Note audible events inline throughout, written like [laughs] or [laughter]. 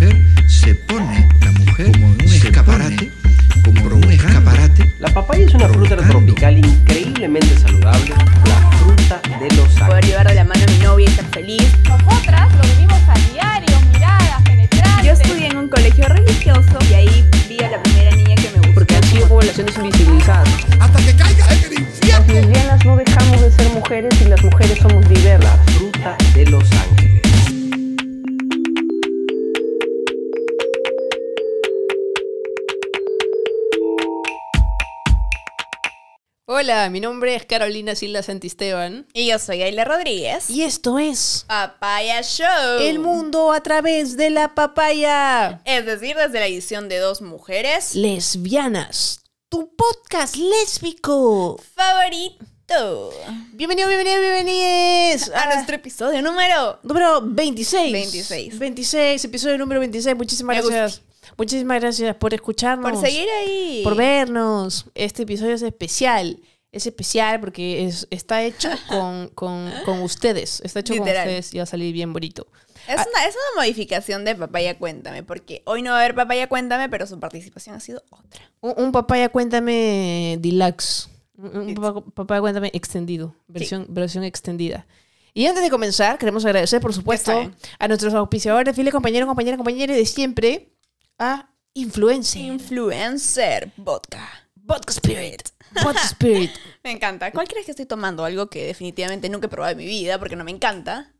mujer se pone la mujer como un escaparate, como un escaparate. La papaya es una fruta tropical increíblemente saludable, la fruta de los Poder ángeles. llevar de la mano a mi novia y estar feliz. Nosotras lo vivimos a diario, miradas penetrantes. Yo estudié en un colegio religioso y ahí vi a la primera niña que me gustó. Porque han sido poblaciones invisibilizadas. Hasta que caiga en el infierno. Las lesbianas no dejamos de ser mujeres y las mujeres somos diversas. La fruta de los ángeles. Hola, mi nombre es Carolina Silva Santisteban. Y yo soy Ayla Rodríguez. Y esto es Papaya Show. El Mundo a través de la papaya. Es decir, desde la edición de dos mujeres. Lesbianas, tu podcast lésbico. Favorito. Bienvenido, bienvenido, bienvenidos A nuestro episodio número. número 26. 26. 26, episodio número 26. Muchísimas Me gracias. Muchísimas gracias por escucharnos. Por seguir ahí. por vernos. Este episodio es especial. Es especial porque es, está hecho [laughs] con, con, con ustedes. Está hecho Literal. con ustedes y va a salir bien bonito. Es una, es una modificación de Papaya Cuéntame, porque hoy no va a haber Papaya Cuéntame, pero su participación ha sido otra. Un, un papaya cuéntame deluxe. Un, un Sí. papaya, cuéntame extendido. Versión, versión extendida. Y antes de comenzar, queremos agradecer, por supuesto, a nuestros auspiciadores, fieles compañeros, compañeras, compañeros de siempre, a Influencer, Influencer Vodka. Vodka Spirit, Vodka Spirit. [laughs] Me encanta. ¿Cuál crees que estoy tomando? Algo que definitivamente nunca he probado en mi vida porque no me encanta.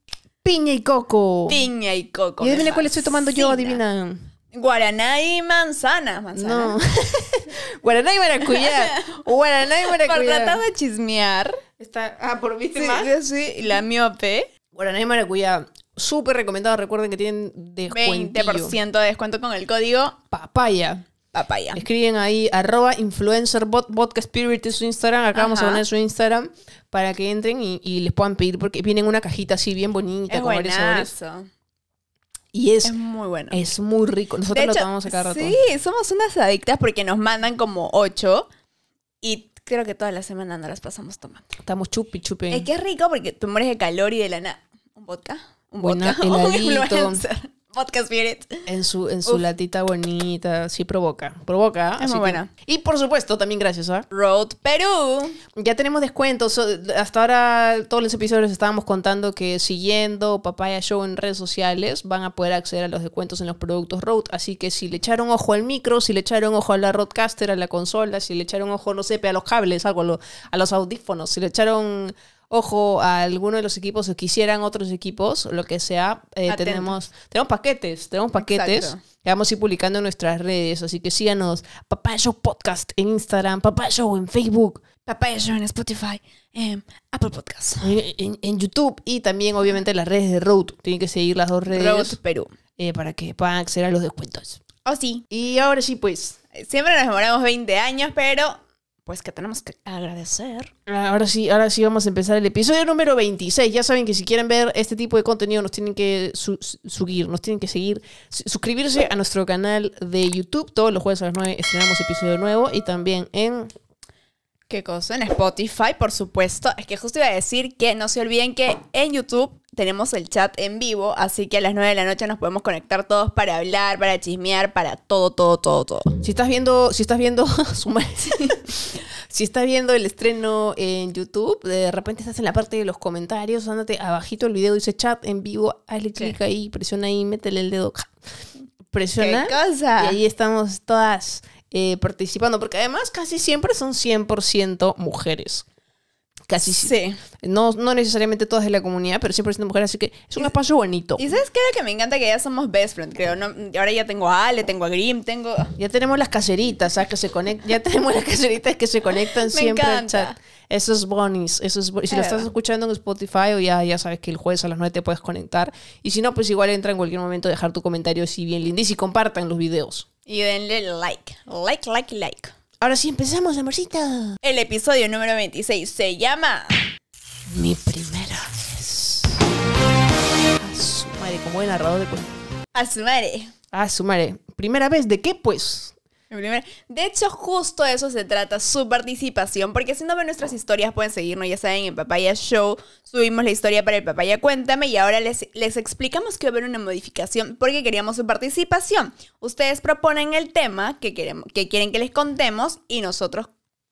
Piña y coco. Piña y coco. y adivina cuál estoy tomando yo, adivina. Guaraná y manzana. Manzana. No. [laughs] Guaraná y maracuyá. [laughs] Guaraná y Por maracuyá. tratar de chismear. Está, ah, por viste Sí, más. sí, la miope. Guaraná y maracuyá. Súper recomendado. Recuerden que tienen descuentillo. 20% de descuento con el código Papaya. papaya. Escriben ahí arroba vodka spirit es su Instagram. Acá vamos a poner su Instagram para que entren y, y les puedan pedir porque viene en una cajita así bien bonita Es con varios sabores. Y es, Es muy bueno. es muy rico. Nosotros lo tomamos a cada rato. Sí, somos unas adictas porque nos mandan como 8 y creo que toda la semana nos las pasamos tomando. Estamos chupi chupi. Es que es rico porque te mueres de calor y de la nada. ¿Un vodka? ¿Un vodka? Un influencer. Vodka Spirit. En su, en su Uf. latita bonita. Sí, provoca. Provoca. Es muy que- buena. Y por supuesto, también gracias a. Road Perú. Ya tenemos descuentos. Hasta ahora, todos los episodios estábamos contando que siguiendo Papaya Show en redes sociales van a poder acceder a los descuentos en los productos Rode. Así que si le echaron ojo al micro, si le echaron ojo a la Rodecaster, a la consola, si le echaron ojo, no sé, a los cables, algo, a los audífonos, si le echaron ojo a alguno de los equipos o quisieran otros equipos, lo que sea, eh, tenemos, tenemos paquetes, tenemos paquetes Exacto. que vamos a ir publicando en nuestras redes. Así que síganos, Papaya Show Podcast en Instagram, Papaya Show en Facebook. Papaya Show en Spotify. em, Apple Podcasts. en, en- en YouTube y también obviamente las redes de Road. Tienen que seguir las dos redes Road Perú. eh, para que puedan acceder a los descuentos. Oh, sí. Y ahora sí, pues, Siempre nos demoramos 20 años, pero pues que tenemos que agradecer. ahora sí, ahora sí vamos a empezar el episodio número 26. Ya saben que si quieren ver este tipo de contenido nos tienen que su- seguir, nos tienen que seguir, su- suscribirse a nuestro canal de YouTube. Todos los jueves a las 9 estrenamos episodio nuevo y también en ¿Qué cosa? En Spotify, por supuesto. Es que justo iba a decir que no se olviden que en YouTube tenemos el chat en vivo, así que a las 9 de la noche nos podemos conectar todos para hablar, para chismear, para todo, todo, todo, todo. Si estás viendo, si estás viendo, [laughs] si estás viendo el estreno en YouTube, de repente estás en la parte de los comentarios, ándate abajito el video dice chat en vivo, hazle clic ahí, presiona ahí, métele el dedo, presiona ¿Qué cosa? y ahí estamos todas eh, participando, porque además casi siempre son 100% mujeres. Casi si- Sí. no, no necesariamente todas de la comunidad, pero 100% mujeres, así que es un espacio bonito. ¿Y sabes qué? Lo que me encanta que ya somos best friends, creo. ¿no? Ahora ya tengo a Ale, tengo a Grim, tengo... Ya tenemos las caseritas, ¿sabes? Que se conectan. Ya tenemos las caseritas que se conectan [laughs] Me siempre al encanta. chat. Eso es bonis. Eso es bo- Si Es lo estás escuchando en Spotify, o ya, ya sabes que el jueves a las 9 te puedes conectar. Y si no, pues igual entra en cualquier momento a dejar tu comentario así bien lindis y compartan los videos. Y denle like. Like, like, like. Ahora sí, empezamos, amorcita. El episodio número 26 se llama... Mi primera vez. A su madre, como el narrador de cuentos. A su madre. A su madre. ¿Primera vez de qué, pues? De hecho, justo de eso se trata su participación, porque si no ven nuestras historias pueden seguirnos, ya saben, en Papaya Show subimos la historia para el Papaya Cuéntame y ahora les, les explicamos que va a haber una modificación porque queríamos su participación. Ustedes proponen el tema que, queremos, que quieren que les contemos y nosotros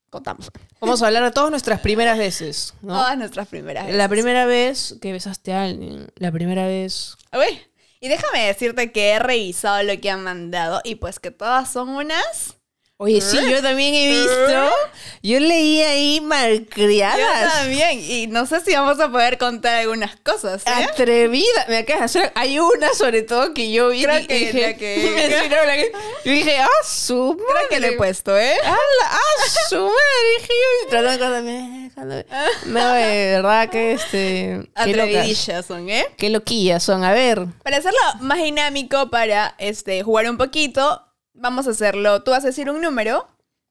contamos. Vamos a hablar de todas nuestras primeras veces, ¿no? Todas nuestras primeras La veces. primera vez que besaste a alguien, la primera vez... Uy, y déjame decirte que he revisado lo que han mandado y pues que todas son unas... Oye, sí, yo también he visto. Yo leí ahí Yo malcriadas. también, y no sé si vamos a poder contar algunas cosas, ¿eh? Atrevida. Me acabas de hacer. Hay una sobre todo que yo vi Creo y que dije. la que- [laughs] la yo dije, ah, su madre. Creo que lo he puesto, ¿eh? ¡Hala! ¡Ah, su madre! Dije yo. Tratando cuando- No, de verdad que este. Atrevidillas son, ¿eh? Qué loquillas son. A ver. Para hacerlo más dinámico, para este, jugar un poquito, vamos a hacerlo. Tú vas a decir un número,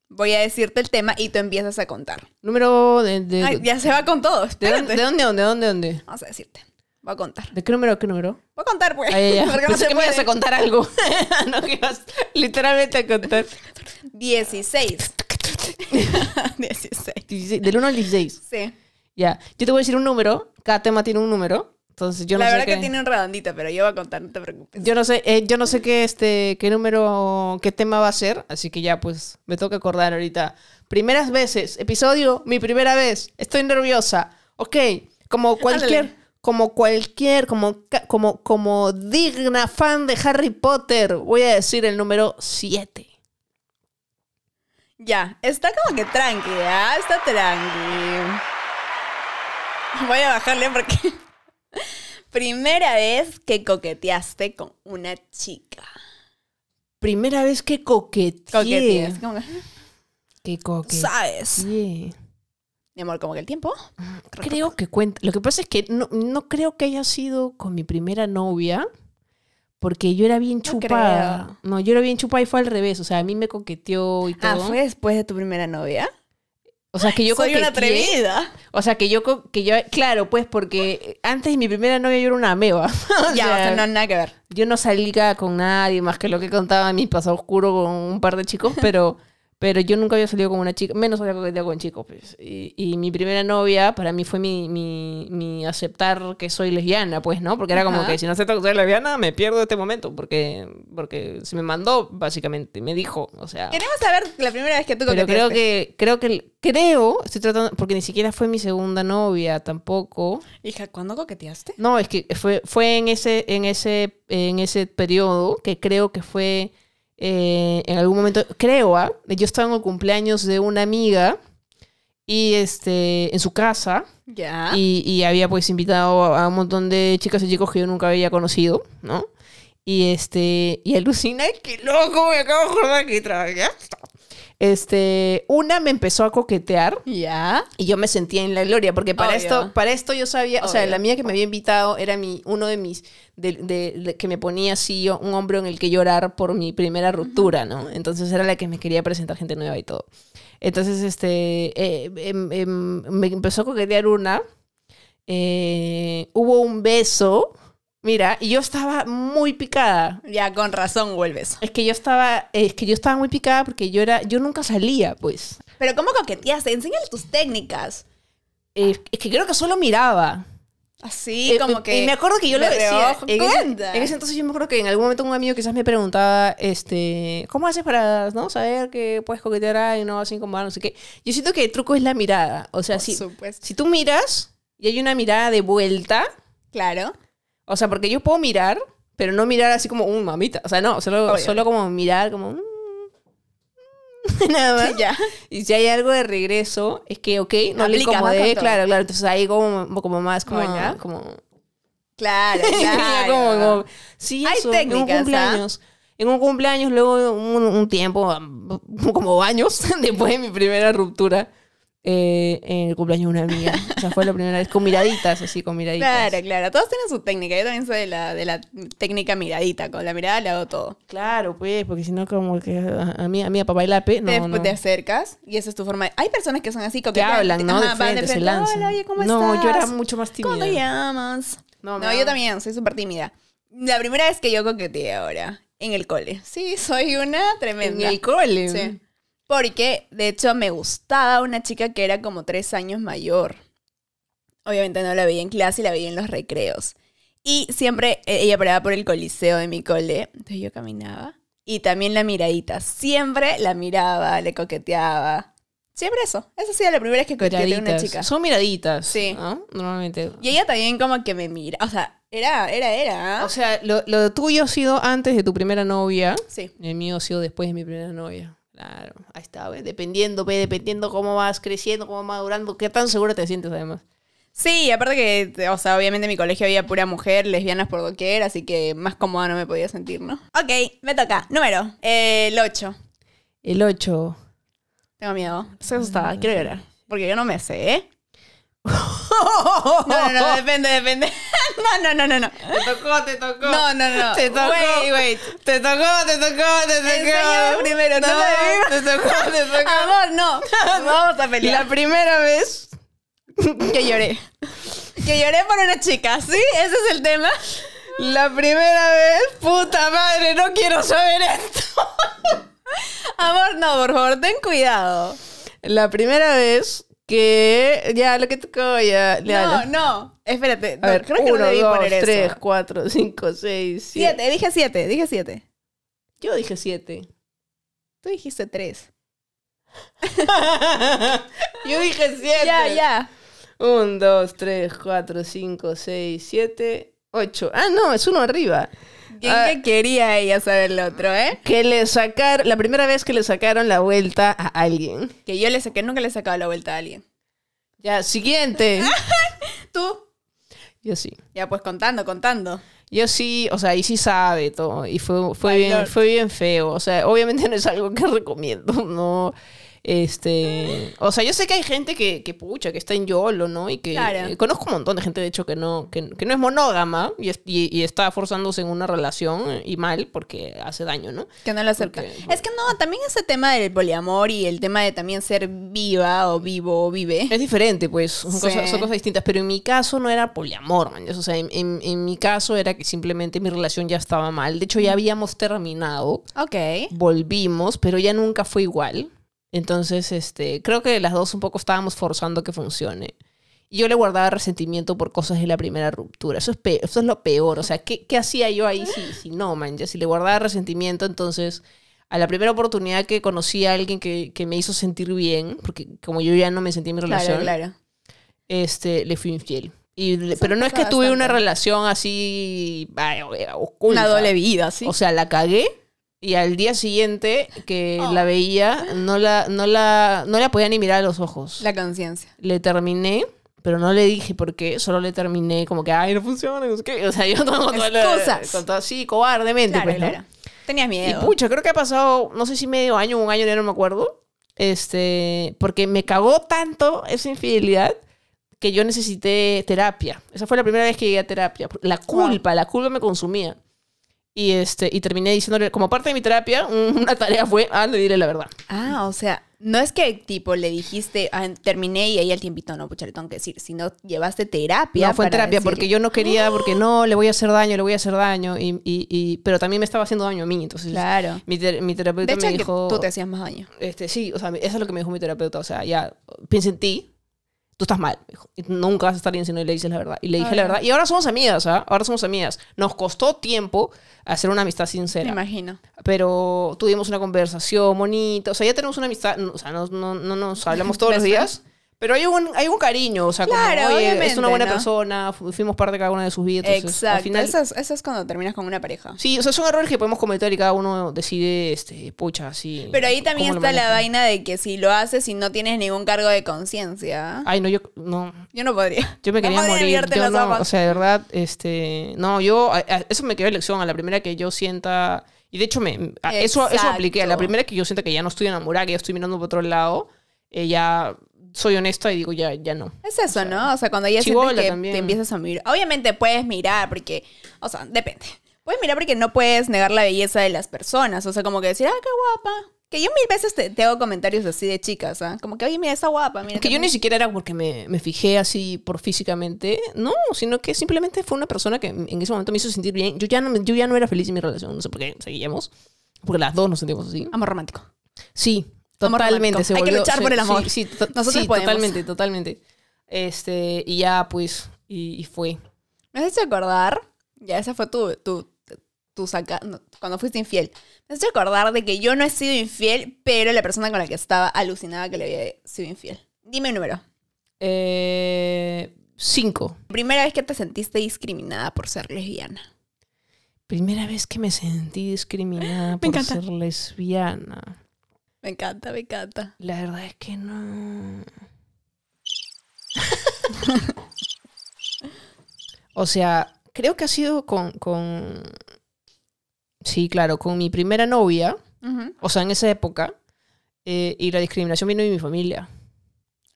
voy a decirte el tema y tú empiezas a contar. Número de. de, Ay, ya se va con todo. ¿de, dónde, ¿De dónde? ¿De dónde? ¿De dónde? Vamos a decirte. Voy a contar. ¿De qué número? ¿Qué número? Voy a contar, pues. Ay, ya, ya. [laughs] Porque no se que me ibas a contar algo. [laughs] no, que ibas literalmente a contar. 16. 16. 16, del 1 al 16. Sí. Ya. Yo te voy a decir un número. Cada tema tiene un número. Entonces yo no La sé verdad qué... que tiene un redondito, pero yo voy a contar, no te preocupes. Yo no sé, eh, yo no sé qué este, qué número, qué tema va a ser, así que ya pues me toca acordar ahorita. Primeras veces, episodio, mi primera vez, estoy nerviosa. Ok, como cualquier, Ándale. como cualquier, como, como, como digna fan de Harry Potter, voy a decir el número 7. Ya, está como que tranqui, ¿ah? Está tranqui. Voy a bajarle porque... [laughs] Primera vez que coqueteaste con una chica. Primera vez que coqueteé. Coqueteas. Como que, [laughs] Que coqueteé. ¿Sabes? Mi amor, como que el tiempo. Creo que cuenta. Lo que pasa es que no, no creo que haya sido con mi primera novia. Porque yo era bien No chupada. No, yo era bien chupada y fue al revés. O sea, a mí me coqueteó y todo. Ah, ¿fue después de tu primera novia? O sea, que yo Soy una atrevida. O sea, que yo, que yo... Claro, pues porque antes mi primera novia yo era una ameba. [laughs] O ya, o sea, sea, no, nada que ver. Yo no salía con nadie más que lo que contaba en mi pasado oscuro con un par de chicos, pero, pero yo nunca había salido con una chica, menos había coqueteado con chicos. Pues. Y, y mi primera novia para mí fue mi, mi, mi aceptar que soy lesbiana, pues, ¿no? Porque era como Ajá. que si no acepto que soy lesbiana, me pierdo este momento, porque, porque se me mandó, básicamente, me dijo, o sea... Queremos saber la primera vez que tú Pero creo que, creo que, creo, estoy tratando, porque ni siquiera fue mi segunda novia tampoco. Hija, ¿cuándo coqueteaste? No, es que fue, fue en ese, en ese, en ese periodo que creo que fue eh, en algún momento, creo, ¿ah? yo estaba en el cumpleaños de una amiga y este, en su casa Ya. y, y había pues invitado a un montón de chicas y chicos que yo nunca había conocido, ¿no? Y este, y alucina, que loco, me acabo de acordar que trabajé. Este, una me empezó a coquetear Ya. y yo me sentía en la gloria, porque para Obvio. esto, para esto yo sabía, o sea, la mía que me había invitado era mi, uno de mis, de, de- de- que me ponía así yo, un hombro en el que llorar por mi primera ruptura, ¿no? Entonces era la que me quería presentar gente nueva y todo. Entonces, este, eh, em- em, me empezó a coquetear una, eh, hubo un beso, mira, y yo estaba muy picada. Ya, con razón vuelves. Es que yo estaba, es que yo estaba muy picada porque yo era, yo nunca salía, pues. Pero ¿cómo coqueteaste? Enséñale tus técnicas. Eh, es que creo que solo miraba. Así, Eh, como eh, que... Y me acuerdo que yo lo de decía. En ese, en ese entonces yo me acuerdo que en algún momento un amigo quizás me preguntaba, este, ¿cómo haces para no saber que puedes coquetear a alguien, no así como no sé qué? Yo siento que el truco es la mirada. O sea, Por si, supuesto. si tú miras y hay una mirada de vuelta, Claro. O sea, porque yo puedo mirar, pero no mirar así como un mamita. O sea, no, solo, Obvio. solo como mirar, como. mm, [laughs] Nada más. Ya. Y si hay algo de regreso, es que, ok, no le incomodé, claro, claro. Entonces ahí como, como más, como, ya. como, Claro, [laughs] claro. como, como- sí, Hay eso, técnicas, en un cumpleaños. En un cumpleaños, luego un, un tiempo, [laughs] como años después de mi primera ruptura, eh, en el cumpleaños de una amiga. O sea, fue la primera vez con miraditas, así, con miraditas. Claro, claro. Todos tienen su técnica. Yo también soy de la, de la técnica miradita. Con la mirada le hago todo. Claro, pues, porque si no, como que a, a mí, a mí, a papá y lape, no, te, no. te acercas y esa es tu forma. de- Hay personas que son así, que coquetean, hablan, ¿no? ajá, de frente, se lanzan. Hola, oye, ¿cómo no, estás? yo era mucho más tímida. ¿Cómo te llamas? No, No, yo también, soy súper tímida. La primera vez que yo coqueteé ahora. En el cole. Sí, soy una En tremenda. el cole. Sí. Porque, de hecho, me gustaba una chica que era como tres años mayor. Obviamente no la veía en clase y la veía en los recreos. Y siempre eh, ella paraba por el coliseo de mi cole. Entonces yo caminaba. Y también la miradita. Siempre la miraba, le coqueteaba. Siempre eso. Esa ha sido la primera vez que coqueteé a una chica. Son miraditas. Sí. ¿no? Normalmente. Y ella también como que me mira. O sea, era, era, era. O sea, lo, lo tuyo ha sido antes de tu primera novia. sí. El mío ha sido después de mi primera novia. Claro, ahí está, ¿ves? Dependiendo, ve, dependiendo cómo vas creciendo, cómo vas madurando, qué tan segura te sientes además. Sí, aparte que, o sea, obviamente en mi colegio había pura mujer, lesbianas por doquier, así que más cómoda no me podía sentir, ¿no? Ok, me toca. Número, eh, el 8. El 8. Tengo miedo. Estoy asustada, quiero llorar. Porque yo no me sé, ¿eh? No, no, no, depende, depende. [laughs] No, no, no, no, no. Te tocó, te tocó. No, no, no. Te tocó. Wait, wait. Te tocó, te tocó, te tocó. Primero, no no, te tocó, te tocó. [laughs] Amor, no. Vamos a pelear. La primera vez. Que lloré. Que lloré por una chica, ¿sí? Ese es el tema. La primera vez, puta madre, no quiero saber esto. Amor, no, por favor, ten cuidado. La primera vez que. Ya, lo que tocó, ya. No, no. Espérate. A no, ver, creo que uno, no debí dos, poner tres, eso. cuatro, cinco, seis, siete. Siete, dije siete, dije siete. Yo dije siete. Tú dijiste tres. [laughs] Yo dije siete. Ya, ya. Un, dos, tres, cuatro, cinco, seis, siete, ocho. Ah, no, es uno arriba. ¿Quién que quería ella saber el otro, eh? que le sacaron, la primera vez que le sacaron la vuelta a alguien. Que yo le saqué, nunca le he sacado la vuelta a alguien. Ya, siguiente. [laughs] ¿Tú? Yo sí. Ya, pues contando, contando. Yo sí, o sea, y sí sabe todo. Y fue, fue, Ay, bien, Lord. fue bien feo. O sea, obviamente no es algo que recomiendo, [laughs] ¿no? Este. O sea, yo sé que hay gente que, que pucha, que está en YOLO, ¿no? Y que. Claro. eh, conozco un montón de gente, de hecho, que no, que, que no es monógama y, es- y- y está forzándose en una relación eh, y mal porque hace daño, ¿no? Que no lo acepta. Porque- Es que no, también ese tema del poliamor y el tema de también ser viva o vivo o vive. Es diferente, pues, son, Sí. cosas, son cosas distintas, pero en mi caso no era poliamor, man. O sea, en, en- en mi caso era que simplemente mi relación ya estaba mal. De hecho, ya habíamos terminado. Ok. volvimos, pero ya nunca fue igual. Entonces, este, creo que las dos un poco estábamos forzando que funcione. Y yo le guardaba resentimiento por cosas de la primera ruptura. Eso es, pe- eso es lo peor. O sea, ¿qué, qué hacía yo ahí si, si no, man? Ya si le guardaba resentimiento, entonces, a la primera oportunidad que conocí a alguien que, que me hizo sentir bien, porque como yo ya no me sentí en mi relación, Claro, este, le fui infiel. Y, le- Eso pero no es que pasa tuve una bastante. relación así ay, oculta. Una doble vida, ¿sí? O sea, la cagué y al día siguiente que Oh. la veía, no la, no, la, no la podía ni mirar a los ojos. la conciencia. Le terminé, pero no le dije por qué, solo le terminé como que, ay, no funciona, no sé qué. O sea, yo todo, todo Excusas. con todo así, cobardemente, Claro, pues, ¿no? claro. Tenías Y miedo. pucha, creo que ha pasado, no sé si medio año, un año, ya no me acuerdo. Este, porque me cagó tanto esa infidelidad que yo necesité terapia. Esa fue la primera vez que llegué a terapia. La culpa, la culpa me consumía. Y este, y terminé diciéndole, como parte de mi terapia, un- [laughs] una tarea fue, ah, le diré la verdad. Ah, o sea, no es que tipo le dijiste, ah, terminé y ahí al tiempito, no, pucha, le tengo que decir, sino llevaste terapia. No, fue en terapia, decirle. porque yo no quería, porque no, le voy a hacer daño, le voy a hacer daño. Y, y, y- pero también me estaba haciendo daño a mí. Entonces, Claro. mi, ter- mi terapeuta De hecho, me que dijo... tú te hacías más daño. Este, sí, o sea, eso es lo que me dijo mi terapeuta. O sea, ya, piensa en ti. Tú estás mal. me y nunca vas a estar bien si no le dices la verdad. Y le dije la Ahora. verdad. Y ahora somos amigas, ¿ah? Ahora somos amigas. Nos costó tiempo hacer una amistad Me sincera. imagino. Pero tuvimos una conversación bonita. O sea, ya tenemos una amistad. O sea, no, no, no nos hablamos [laughs] todos los días. Pero hay un, hay un cariño. O sea, como, Claro, oye, es una buena ¿no? persona. fu- Fuimos parte de cada una de sus vidas. Entonces, Exacto. Al final, Eso, es, eso es cuando terminas con una pareja. Sí, o sea, son errores que podemos cometer y cada uno decide, este, pucha, así. Pero ahí también está la vaina de que si lo haces y no tienes ningún cargo de conciencia. Ay, no, yo no. Yo no podría. Yo me No quería podría morir. Yo no, o sea, de verdad, este, no, yo, a- a- eso me quedó de lección. A la primera que yo sienta, y de hecho, me, a- eso, eso apliqué. A la primera que yo sienta que ya no estoy enamorada, que ya estoy mirando por otro lado, ya soy honesta y digo, ya, ya no. Es eso, ¿no? O sea, cuando ya sientes que también. te empiezas a mirar. Obviamente puedes mirar porque, o sea, depende. Puedes mirar porque no puedes negar la belleza de las personas. O sea, como que decir, ah, qué guapa. Que yo mil veces te, te hago comentarios así de chicas, ¿ah? Como que, oye, mira, está guapa, mira. Que yo ni siquiera era porque me, me fijé así por físicamente, no, sino que simplemente fue una persona que en ese momento me hizo sentir bien. Yo ya no, yo ya no era feliz en mi relación, no sé por qué seguíamos, porque las dos nos sentimos así. Amor romántico. Sí, totalmente. Se Hay que volvió- luchar por el amor. Sí, Nosotros sí, podemos. totalmente, totalmente. Este, y ya, pues, y, y fue. Me has hecho acordar, ya esa fue tu, tu, tu saca, no, cuando fuiste infiel. Me has hecho acordar de que yo no he sido infiel, pero la persona con la que estaba alucinaba que le había sido infiel. Dime un número. Eh, cinco. Primera vez que te sentiste discriminada por ser lesbiana. Primera vez que me sentí discriminada [gasps] por encanta. ser lesbiana. Me encanta, me encanta. La verdad es que no. o sea, creo que ha sido con, con. Sí, claro, con mi primera novia. O sea, en esa época. eh, y la discriminación vino de mi familia.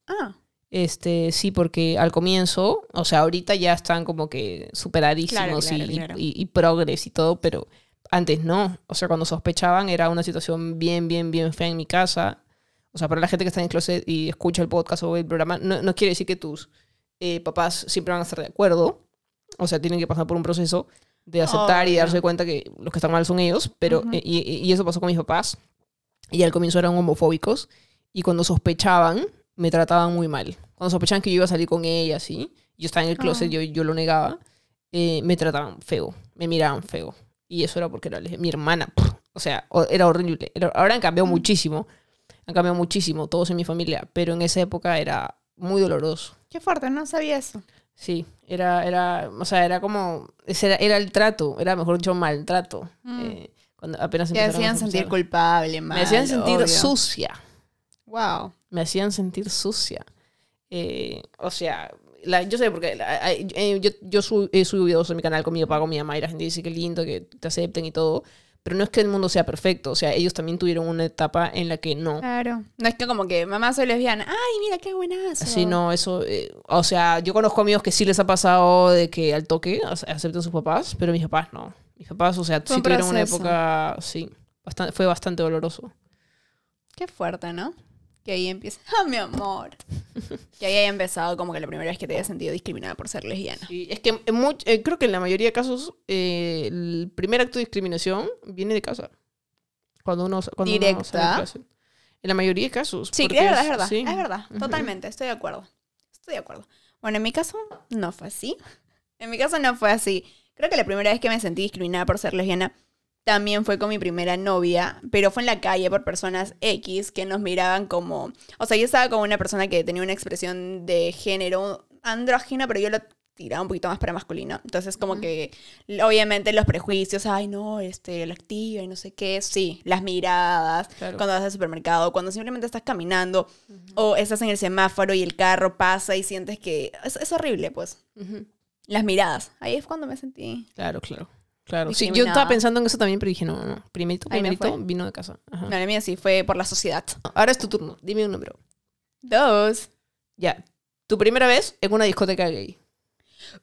Ah, Este, sí, porque al comienzo, o sea, ahorita ya están como que superadísimos Claro, claro, y, claro. y- y progres y todo, pero antes no. O sea, cuando sospechaban era una situación bien, bien, bien fea en mi casa. O sea, para la gente que está en el closet y escucha el podcast o el programa, no, no quiere decir que tus eh, papás siempre van a estar de acuerdo. O sea, tienen que pasar por un proceso de aceptar y Obvio. darse cuenta que los que están mal son ellos, pero Ujú. eh, y, y- y eso pasó con mis papás. Y al comienzo eran homofóbicos y cuando sospechaban me trataban muy mal. Cuando sospechaban que yo iba a salir con ella, así, yo estaba en el closet, Ah. yo, yo lo negaba, eh, me trataban feo, me miraban feo. Y eso era porque era mi hermana. pff, o sea, era horrible. Ahora han cambiado muchísimo. Han cambiado muchísimo, todos en mi familia. Pero en esa época era muy doloroso. qué fuerte, no sabía eso. Sí, era, era, o sea, era como, ese era, era el trato, era mejor dicho maltrato. Mm. eh, cuando apenas Te hacían sentir culpable, mal. Me hacían sentir obvio. sucia. Wow. me hacían sentir sucia. Eh, o sea, la- yo sé porque la- eh, yo, yo su- he subido videos en mi canal con mi papá, con mi mamá y la gente dice que lindo, que te acepten y todo. Pero no es que el mundo sea perfecto. O sea, ellos también tuvieron una etapa en la que no. Claro. No es que como que mamá soy lesbiana. Ay, mira qué buenazo. Así no, eso. eh, o sea, yo conozco amigos que sí les ha pasado de que al toque ace- acepten sus papás, pero mis papás no. Mis papás, o sea, sí tuvieron una época. Sí, bastante, fue bastante doloroso. Qué fuerte, ¿no? Que ahí empieza. [laughs] ¡Ah, mi amor! que ahí haya empezado como que la primera vez que te hayas sentido discriminada por ser lesbiana. Sí, es que en much- eh, creo que en la mayoría de casos eh, el primer acto de discriminación viene de casa. Cuando uno, cuando uno Directa. sale de clase. En la mayoría de casos. Sí, es verdad, es verdad. sí. Es verdad. Totalmente. Estoy de acuerdo. Estoy de acuerdo. Bueno, en mi caso no fue así. [laughs] En mi caso no fue así. Creo que la primera vez que me sentí discriminada por ser lesbiana también fue con mi primera novia, pero fue en la calle por personas X que nos miraban como... O sea, yo estaba con una persona que tenía una expresión de género andrógina, pero yo lo tiraba un poquito más para masculino. Entonces, como que, obviamente, los prejuicios, ay, no, este, la activa y no sé qué, sí, las miradas, Claro. cuando vas al supermercado, cuando simplemente estás caminando o estás en el semáforo y el carro pasa y sientes que... Es, es horrible, pues. Las miradas. Ahí es cuando me sentí... Claro, claro. Claro. Sí, yo estaba pensando en eso también, pero dije, no, no, no. Primerito, Ahí no primerito vino de casa. Ajá. No, la mía sí fue por la sociedad. Ahora es tu turno. Dime un número. Dos. Ya. Tu primera vez en una discoteca gay.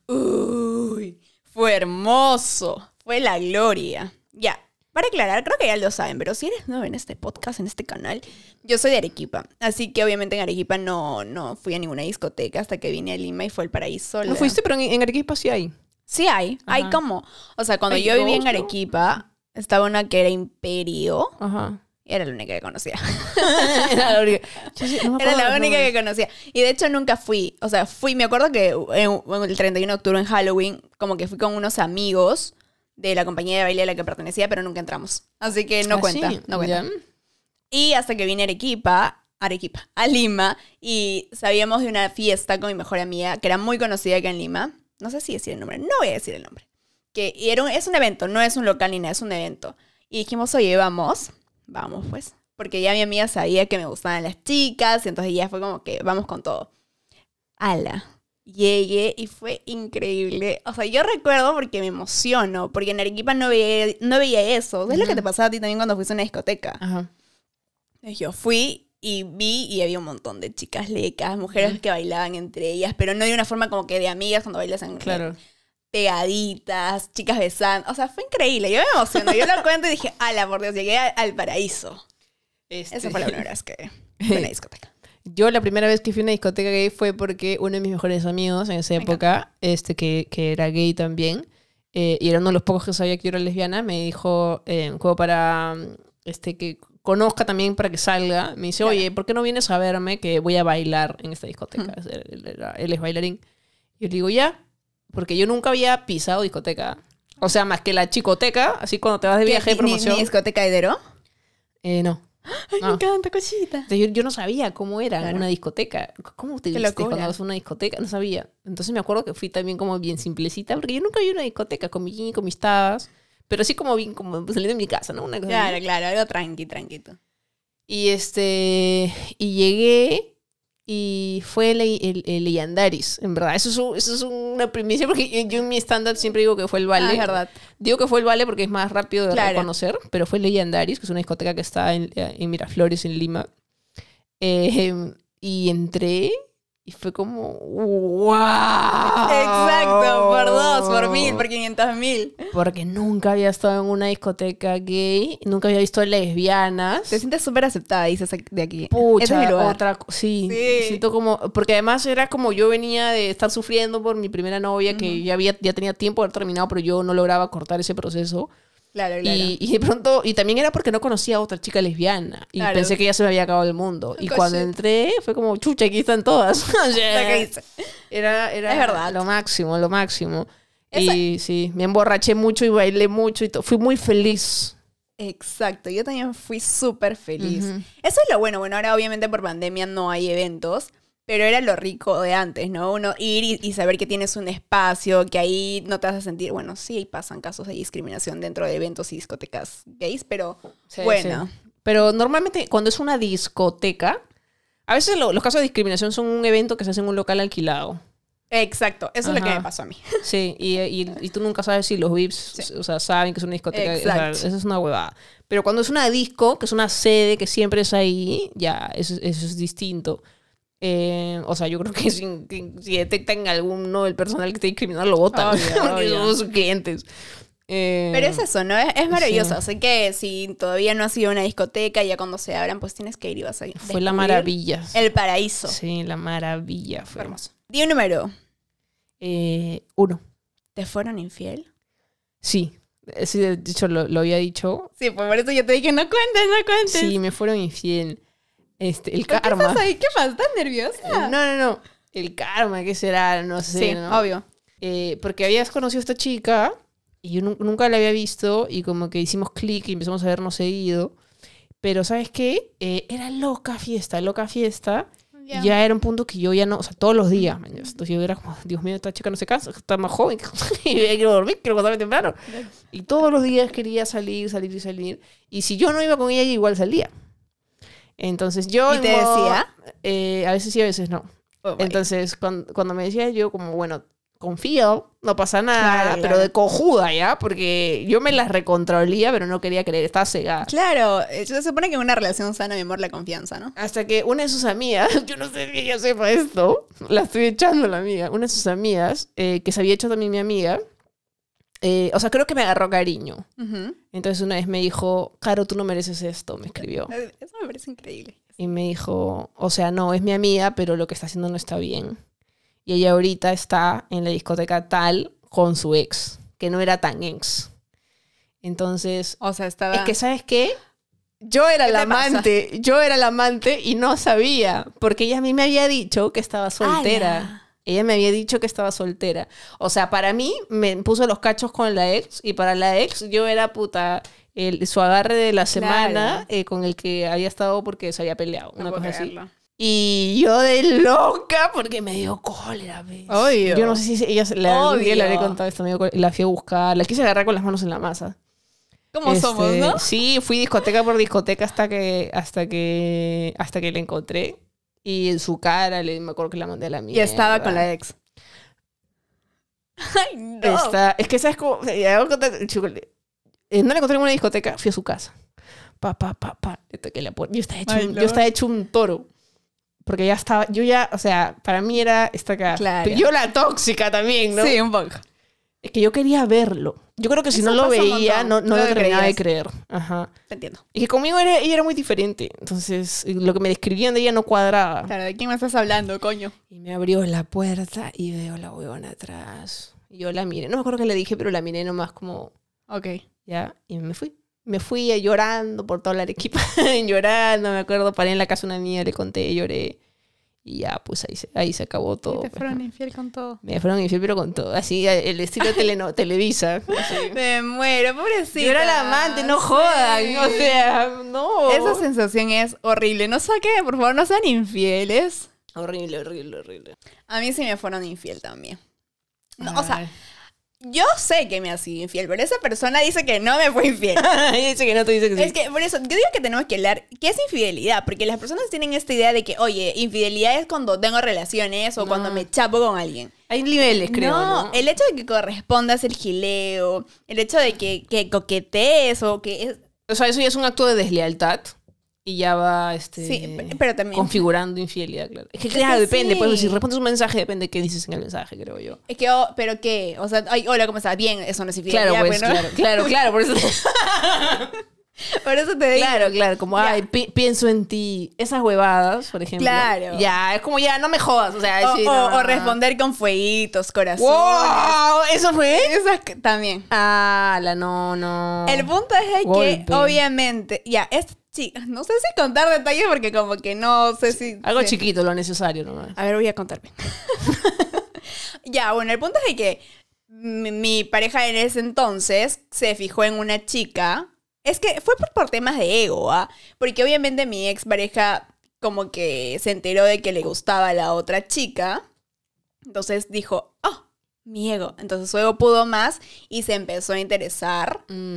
Uy, fue hermoso. Fue la gloria. Ya, para aclarar, creo que ya lo saben, pero si eres nuevo en este podcast, en este canal, yo soy de Arequipa. Así que obviamente en Arequipa no, no fui a ninguna discoteca hasta que vine a Lima y fue el paraíso. No fuiste, pero en, en Arequipa sí hay. Sí hay, hay como. O sea, cuando yo vivía en. Arequipa, estaba una que era Imperio. Ajá. Era la única que conocía. [laughs] Era la única. No Era la única que conocía. Y de hecho nunca fui. O sea, fui, me acuerdo que en, en el 31 de octubre en Halloween, como que fui con unos amigos de la compañía de baile a la que pertenecía, pero nunca entramos. Así que no Ah, cuenta, sí, no cuenta. Y hasta que vine a Arequipa, Arequipa, a Lima, y sabíamos de una fiesta con mi mejor amiga, que era muy conocida acá en Lima. No sé si decir el nombre, no voy a decir el nombre. Que era un- es un evento, no es un local ni nada, es un evento. Y dijimos, oye, vamos, vamos pues. Porque ya mi amiga sabía que me gustaban las chicas, y entonces ya fue como que vamos con todo. Ala. Llegué y fue increíble. O sea, yo recuerdo porque me emociono, porque en Arequipa no veía, no veía eso. Es lo que te pasaba a ti también cuando fuiste a una discoteca. Ajá. Entonces Yo fui y vi y había un montón de chicas lecas, mujeres que bailaban entre ellas, pero no de una forma como que de amigas cuando bailas en Claro. pegaditas, chicas besando. O sea, fue increíble. Yo me emociono. Yo lo [laughs] cuento y dije, ala, por Dios, llegué al paraíso. Este, Esa fue la primera vez que fui a una [laughs] discoteca. Yo la primera vez que fui a una discoteca gay fue porque uno de mis mejores amigos en esa Me época, este que, que era gay también, eh, y era uno de los pocos que sabía que yo era lesbiana, me dijo, eh, como para este, que conozca también, para que salga, me dice, oye, ¿por qué no vienes a verme que voy a bailar en esta discoteca? Él, él él es bailarín. Y yo le digo, ya, porque yo nunca había pisado discoteca. O sea, más que la chicoteca, así cuando te vas de viaje de ¿Ni- ni- promoción. ¿Ni discoteca de Dero? Eh, no. [gasps] Ay, No. me encanta, cosita. Yo, yo no sabía cómo era Claro. una discoteca. ¿Cómo te viste cuando vas a una discoteca? No sabía. Entonces me acuerdo que fui también como bien simplecita, porque yo nunca vi una discoteca con mi con mis tabas, pero así como bien como saliendo de mi casa, ¿no? Una cosa. Claro, claro, algo tranqui, tranquito. Y este y llegué y fue el, el, el Leyandaris, en verdad. Eso es, un- eso es una primicia porque yo, en mi estándar siempre digo que fue el Vale. Ah, es verdad. Digo que fue el Vale porque es más rápido de Claro. reconocer, pero fue Leyendaris, que es una discoteca que está en, en Miraflores, en Lima. Eh, y entré y fue como, ¡wow! Exacto, por dos, por mil, por quinientos mil. Porque nunca había estado en una discoteca gay, nunca había visto lesbianas. Te sientes súper aceptada, dices de aquí. Pucha, Ese es mi lugar. otra sí, Sí. siento como porque además era como yo venía de estar sufriendo por mi primera novia que ya había ya tenía tiempo de haber terminado, pero yo no lograba cortar ese proceso. Claro, claro. Y, y de pronto, y también era porque no conocía a otra chica lesbiana. Y Claro. pensé que ya se me había acabado el mundo. Y Coche. cuando entré, fue como, chucha, aquí están todas. [laughs] Era, era Es verdad. lo máximo, lo máximo. Esa- Y sí, me emborraché mucho y bailé mucho y to- fui muy feliz. Exacto, yo también fui súper feliz. Eso es lo bueno. Bueno, ahora obviamente por pandemia no hay eventos, pero era lo rico de antes, ¿no? Uno ir y, y saber que tienes un espacio, que ahí no te vas a sentir, bueno, sí pasan casos de discriminación dentro de eventos y discotecas gays, pero Sí, bueno. sí. Pero normalmente cuando es una discoteca, a veces lo- los casos de discriminación son un evento que se hace en un local alquilado. Exacto, eso es lo que me pasó a mí. [laughs] Sí, y, y- y tú nunca sabes si los VIPs Sí. o sea, saben que es una discoteca. o sea, eso es una huevada. Pero cuando es una disco, que es una sede que siempre es ahí, ya, eso, eso es distinto. Eh, o sea, yo creo que [laughs] si, si detectan alguno del personal que esté discriminado, lo votan. Obvio, [laughs] porque obvio. somos sus clientes. Eh, Pero es eso, ¿no? Es, es maravilloso. sí. Así que si todavía no has ido a una discoteca, ya cuando se abran, pues tienes que ir y vas a Fue la maravilla. El paraíso. Sí, la maravilla fue. Hermoso. Di un número. Eh, uno. ¿Te fueron infiel? Sí. Sí, de hecho, lo, lo había dicho. Sí, pues por eso yo te dije, no cuentes, no cuentes. Sí, me fueron infiel. Este, el ¿Por qué karma. estás ahí? ¿Qué pasa? ¿Estás nerviosa? No, no, no. El karma, ¿qué será? No sé. sí, ¿no? obvio. Eh, porque habías conocido a esta chica y yo nu- nunca la había visto y como que hicimos clic y empezamos a vernos seguido. Pero ¿sabes qué? Eh, era loca fiesta, loca fiesta. Y Ya era un punto que yo ya no, o sea, todos los días, man, entonces yo era como, Dios mío, esta chica no se cansa, está más joven, [laughs] y quiero dormir, quiero acostarme temprano. Y todos los días quería salir, salir y salir. Y si yo no iba con ella, ella igual salía. Entonces yo... ¿Y te decía? eh, a veces sí, a veces no. Oh. Entonces, cuando, cuando me decía yo como, bueno, confío, no pasa nada, Claro, pero claro. de cojuda, ¿ya? Porque yo me las recontrolía, pero no quería creer, estaba cegada. Claro, eh, se supone que en una relación sana, mi amor, la confianza, ¿no? Hasta que una de sus amigas, [laughs] yo no sé si ella sepa esto, la estoy echando la amiga, una de sus amigas, eh, que se había hecho también mi amiga, eh, o sea, creo que me agarró cariño. Entonces una vez me dijo, Caro, tú no mereces esto, me escribió. Eh, Eso me parece increíble. Y me dijo, o sea, no, es mi amiga, pero lo que está haciendo no está bien. Y ella ahorita está en la discoteca tal con su ex, que no era tan ex. Entonces, O sea, estaba... es que, ¿sabes qué? Yo era ¿Qué la pasa? amante, yo era la amante y no sabía, porque ella a mí me había dicho que estaba soltera. Ella me había dicho que estaba soltera. O sea, para mí me puso los cachos con la ex y para la ex yo era puta el, su agarre de la semana Claro. eh, con el que había estado porque se había peleado, No una cosa así. Y yo de loca porque me dio cólera, ¿ves? Obvio. Yo no sé si ella se- la, algún día le habré Obvio. contado esto, me dio la fui a buscar, la quise agarrar con las manos en la masa. ¿Cómo Este, somos, no? Sí, fui discoteca por discoteca hasta que, hasta que, hasta que la encontré. Y en su cara, le, me acuerdo que la mandé a la mía. Y estaba con la ex. Ay, no. Está, es que sabes cómo. eh, no la encontré en una discoteca, fui a su casa. Pa, pa, pa, pa. Le toqué la puerta. Yo estaba hecho, Ay, un, no. yo estaba hecho un toro. Porque ya estaba, yo ya, o sea, para mí era esta acá. Claro. Yo la tóxica también, ¿no? Sí, un poco. Es que yo quería verlo. Yo creo que si Eso no lo veía, no, no No lo terminaba de creer. Ajá. Te entiendo. Y que conmigo era, ella era muy diferente. Entonces, lo que me describían de ella no cuadraba. Claro, ¿de quién me estás hablando, coño? Y me abrió la puerta y veo la huevona atrás. Y yo la miré. No me acuerdo qué le dije, pero la miré nomás como, Ok. ya. Y me fui. Me fui llorando por toda la Arequipa. [laughs] llorando, me acuerdo. Paré en la casa de una amiga, le conté, lloré. Y ya, pues ahí se, ahí se acabó todo. te pues, fueron ¿no? infiel con todo. Me fueron infiel, pero con todo. Así, el estilo teleno, Televisa. [laughs] así. Me muero, pobrecita. Yo era la amante, no jodan. Sí. O sea, no. Esa sensación es horrible. No saquen, por favor, no sean infieles. Horrible, horrible, horrible. A mí sí me fueron infiel también. No, o sea. Yo sé que me ha sido infiel, pero esa persona dice que no me fue infiel. [laughs] Ella dice que no, te dice que sí. Es que por eso, yo digo que tenemos que hablar qué es infidelidad, porque las personas tienen esta idea de que, oye, infidelidad es cuando tengo relaciones o No. cuando me chapo con alguien. Hay niveles, creo. no, No, el hecho de que correspondas el gileo, el hecho de que, que coquetees o que es... O sea, eso ya es un acto de deslealtad. Y ya va, este... Sí, pero también... Configurando infidelidad, claro. Es que Es claro, que depende. sí. Pues si respondes un mensaje, depende de qué dices en el mensaje, creo yo. Es que, oh, pero qué, o sea, ay, hola, ¿cómo estás? Bien, eso no es infidelidad, Claro, pues, bueno. claro, claro, claro. Por eso, [laughs] [laughs] Por eso te digo. claro, claro. Como, Ya. ay, pi- pienso en ti. Esas huevadas, por ejemplo. Claro. Ya, es como, ya, no me jodas. O sea, O, sí, o- no, o no. responder con fueguitos, corazón. ¡Wow! ¿Eso fue? Esas también. Ah, la no, no. El punto es de que, obviamente, ya, es, sí, no sé si contar detalles porque como que no sé si... Algo chiquito, lo necesario nomás. A ver, voy a contarme. [laughs] ya, bueno, el punto es de que mi, mi pareja en ese entonces se fijó en una chica. Es que fue por, por temas de ego, ¿ah? Porque obviamente mi ex pareja como que se enteró de que le gustaba la otra chica. Entonces dijo, oh, mi ego. Entonces su ego pudo más y se empezó a interesar Mm.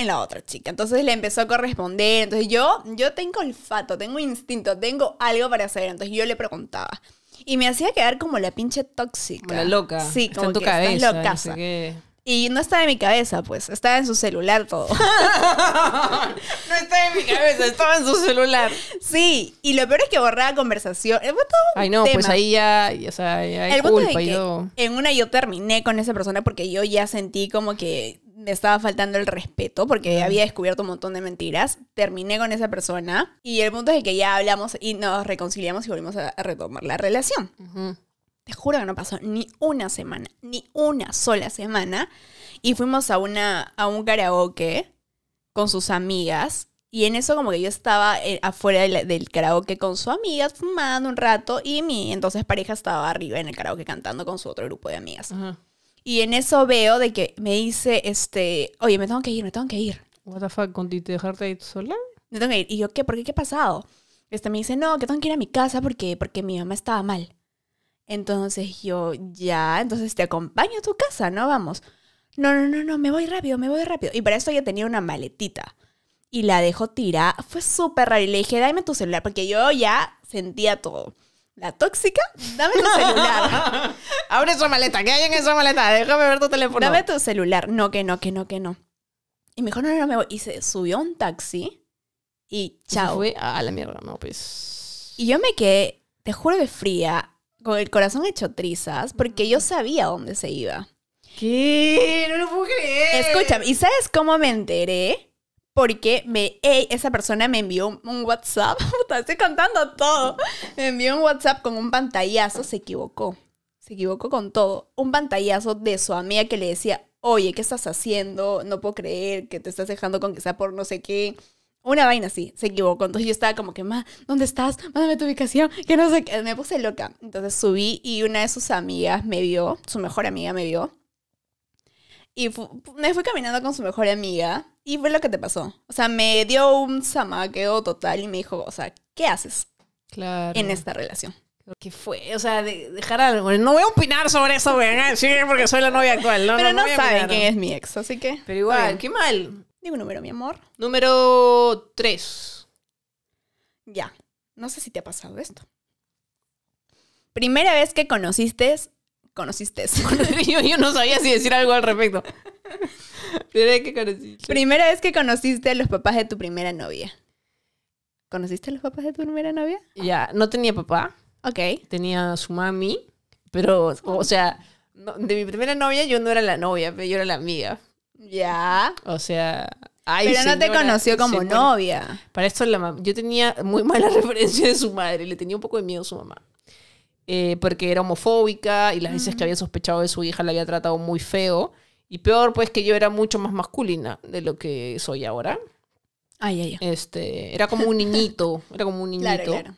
En la otra chica. Entonces le empezó a corresponder. Entonces yo, yo tengo olfato, tengo instinto, tengo algo para saber. Entonces yo le preguntaba. Y me hacía quedar como la pinche tóxica. Como la loca. Sí, Está como en tu que cabeza. estás no sé qué. Y no estaba en mi cabeza, pues. Estaba en su celular todo. [laughs] [laughs] No estaba en mi cabeza, estaba en su celular. sí. Y lo peor es que borraba conversación. Fue todo un Ay, no, pues tema. ahí ya, o sea, ya hay El punto culpa. es que yo... en una yo terminé con esa persona porque yo ya sentí como que me estaba faltando el respeto porque había descubierto un montón de mentiras. Terminé con esa persona y el punto es que ya hablamos y nos reconciliamos y volvimos a, retomar la relación. Te juro que no pasó ni una semana, ni una sola semana. Y fuimos a, una, a un karaoke con sus amigas. Y en eso como que yo estaba eh, afuera del, del karaoke con su amiga, fumando un rato. Y mi entonces pareja estaba arriba en el karaoke cantando con su otro grupo de amigas. Ajá. Y en eso veo de que me dice, este, oye, me tengo que ir, me tengo que ir. What the fuck, ¿con dejarte ahí sola? Me tengo que ir. Y yo, ¿qué? ¿Por qué? ¿Qué ha pasado? Este me dice, no, que tengo que ir a mi casa porque, porque mi mamá estaba mal. Entonces yo, ya, entonces te acompaño a tu casa, ¿no? Vamos. No, no, no, no, me voy rápido, me voy rápido. Y para eso yo tenía una maletita. Y la dejó tirar. Fue súper raro. Y le dije, dame tu celular, porque yo ya sentía todo. La tóxica, dame tu celular. [laughs] Abre esa maleta, ¿qué hay en esa maleta? Déjame ver tu teléfono. Dame tu celular. No, que no, que no, que no. Y me dijo, no, no, no, me voy. Y se subió a un taxi y chao. fue a la mierda, no, pues. Y yo me quedé, te juro que fría, con el corazón hecho trizas, porque yo sabía dónde se iba. ¿Qué? No lo puedo creer. Escúchame, ¿y sabes cómo me enteré? Porque me, esa persona me envió un, WhatsApp. [laughs] Estoy contando todo. Me envió un WhatsApp con un pantallazo. Se equivocó. Se equivocó con todo. Un pantallazo de su amiga que le decía, oye, ¿qué estás haciendo? No puedo creer que te estás dejando con que sea por no sé qué. Una vaina así, se equivocó. Entonces yo estaba como que, ma, ¿dónde estás? Mándame tu ubicación. Que no sé qué. Me puse loca. Entonces subí y una de sus amigas me vio, su mejor amiga me vio. Y me fui caminando con su mejor amiga. Y fue lo que te pasó. O sea, me dio un zamaqueo total y me dijo, o sea, ¿qué haces Claro. en esta relación? ¿Qué fue? O sea, de- dejar algo. No voy a opinar sobre eso, vean. Sí, porque soy la novia actual. No, Pero no, voy a saben quién es mi ex, así que... Pero igual, qué mal. Dime un número, mi amor. Número 3. Ya. No sé si te ha pasado esto. Primera vez que conociste... Conociste. [laughs] yo, yo no sabía si decir algo al respecto. [laughs] [laughs] Que conociste. Primera vez que conociste a los papás de tu primera novia. ¿Conociste a los papás de tu primera novia? Ya, no tenía papá. Ok. Tenía su mami. Pero, o sea, no- de mi primera novia yo no era la novia, pero yo era la amiga. Ya. O sea, Ay, Pero no te señora, conoció como señora. novia. Para esto la yo tenía muy mala [laughs] referencia de su madre, le tenía un poco de miedo a su mamá. Eh, porque era homofóbica y las veces que había sospechado de su hija la había tratado muy feo. Y peor, pues que yo era mucho más masculina de lo que soy ahora. Ay, ay, ay. Este, era como un niñito, [laughs] era como un niñito. Claro, claro.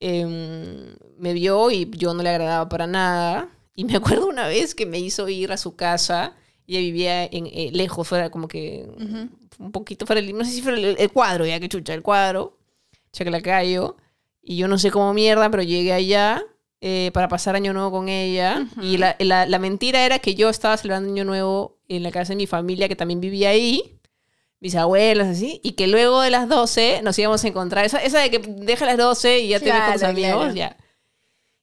Em, me vio y yo no le agradaba para nada. Y me [laughs] acuerdo una vez que me hizo ir a su casa. Ella vivía en, eh, lejos, fuera como que un poquito fuera del, no sé si fuera el, el cuadro, ya que chucha, el cuadro, Chaclacayo. Y yo no sé cómo mierda, pero llegué allá eh, para pasar año nuevo con ella. Y la, la- la mentira era que yo estaba celebrando año nuevo en la casa de mi familia, que también vivía ahí. Mis abuelos, así. Y que luego de las 12 nos íbamos a encontrar. Esa, esa de que deja las 12 y ya te ves con tus Claro, amigos, claro. ya.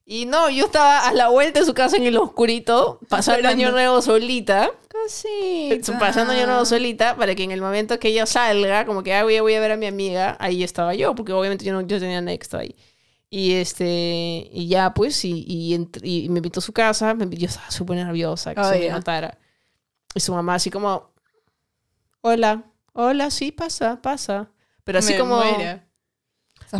Y no, yo estaba a la vuelta de su casa en el oscurito, pasando año nuevo solita. Cosita. Pasando año nuevo solita para que en el momento que ella salga, como que ah, voy, a, voy a ver a mi amiga, ahí estaba yo, porque obviamente yo no yo tenía Next ahí. Y este, y ya pues, y, y, y me invitó a su casa, me, yo estaba súper nerviosa, que Oh, se me ya. notara. Y su mamá así como, hola, hola, sí, pasa, pasa. Pero así Me como, muero.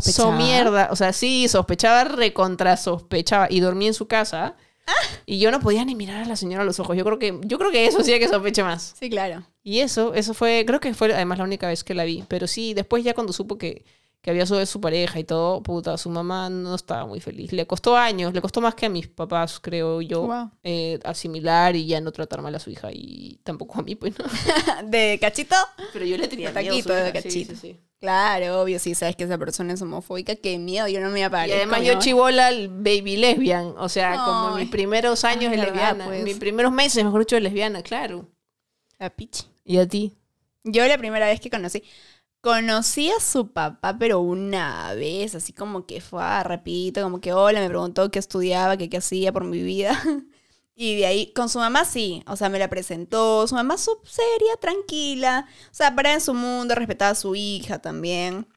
so mierda, o sea, sí, sospechaba, recontra sospechaba, y dormí en su casa. Ah. Y yo no podía ni mirar a la señora a los ojos. Yo creo que, yo creo que eso hacía que sospeche más. Sí, claro. Y eso, eso fue, creo que fue además la única vez que la vi. Pero sí, después ya cuando supo que, que había sido su pareja y todo, puta, su mamá no estaba muy feliz. Le costó años, le costó más que a mis papás, creo yo, Wow. eh, asimilar y ya no tratar mal a su hija. Y tampoco a mí, pues no. [laughs] ¿De cachito? Pero yo le tenía De miedo a su taquito, de sí, cachito. sí, sí. Claro, obvio, si sabes que esa persona es homofóbica, qué miedo, yo no me iba a Y además yo chivola baby lesbian, o sea, como mis primeros años de lesbiana, pues. mis primeros meses, mejor dicho, de lesbiana, claro. La pichi. ¿Y a ti? Yo la primera vez que conocí, conocí a su papá, pero una vez, así como que fue ah, rapidito, como que hola, me preguntó qué estudiaba, qué, qué hacía por mi vida. [laughs] Y de ahí, con su mamá sí, o sea, me la presentó, su mamá sub seria, tranquila, o sea, para en su mundo, respetaba a su hija también,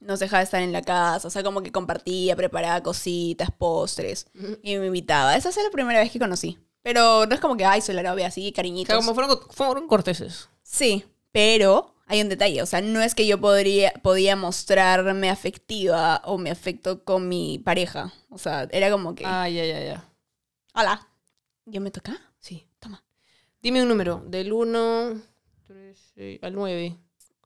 nos dejaba estar en la casa, o sea, como que compartía, preparaba cositas, postres, y me invitaba. Esa fue la primera vez que conocí. Pero no es como que, ay, soy la novia, así, O cariñitos. sea, como fueron, fueron corteses. Sí, pero hay un detalle, o sea, no es que yo podría, podía mostrarme afectiva o me afecto con mi pareja. O sea, era como que, Ah, ya, ya, ya. hola, ¿yo me toca? Sí. Toma. Dime un número, del 1 al 9.